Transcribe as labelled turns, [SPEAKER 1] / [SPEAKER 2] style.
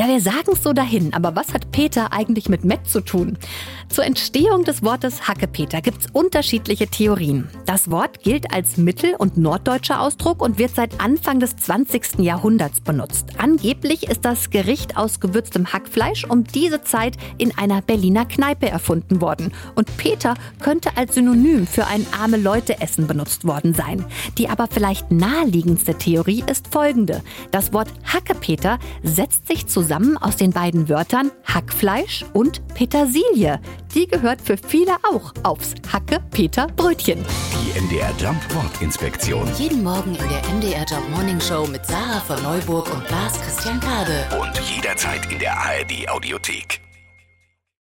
[SPEAKER 1] Ja, wir sagen es so dahin, aber was hat Peter eigentlich mit Met zu tun? Zur Entstehung des Wortes Hackepeter gibt es unterschiedliche Theorien. Das Wort gilt als mittel- und norddeutscher Ausdruck und wird seit Anfang des 20. Jahrhunderts benutzt. Angeblich ist das Gericht aus gewürztem Hackfleisch um diese Zeit in einer Berliner Kneipe erfunden worden. Und Peter könnte als Synonym für ein arme Leute-Essen benutzt worden sein. Die aber vielleicht naheliegendste Theorie ist folgende. Das Wort Hackepeter setzt sich zusammen aus den beiden Wörtern Hackfleisch und Petersilie. Die gehört für viele auch aufs Hacke-Peter-Brötchen.
[SPEAKER 2] Die MDR Jump Wortinspektion.
[SPEAKER 3] Jeden Morgen in der MDR Job Morning Show mit Sarah von Neuburg und Lars Christian Kade.
[SPEAKER 2] Und jederzeit in der ARD Audiothek.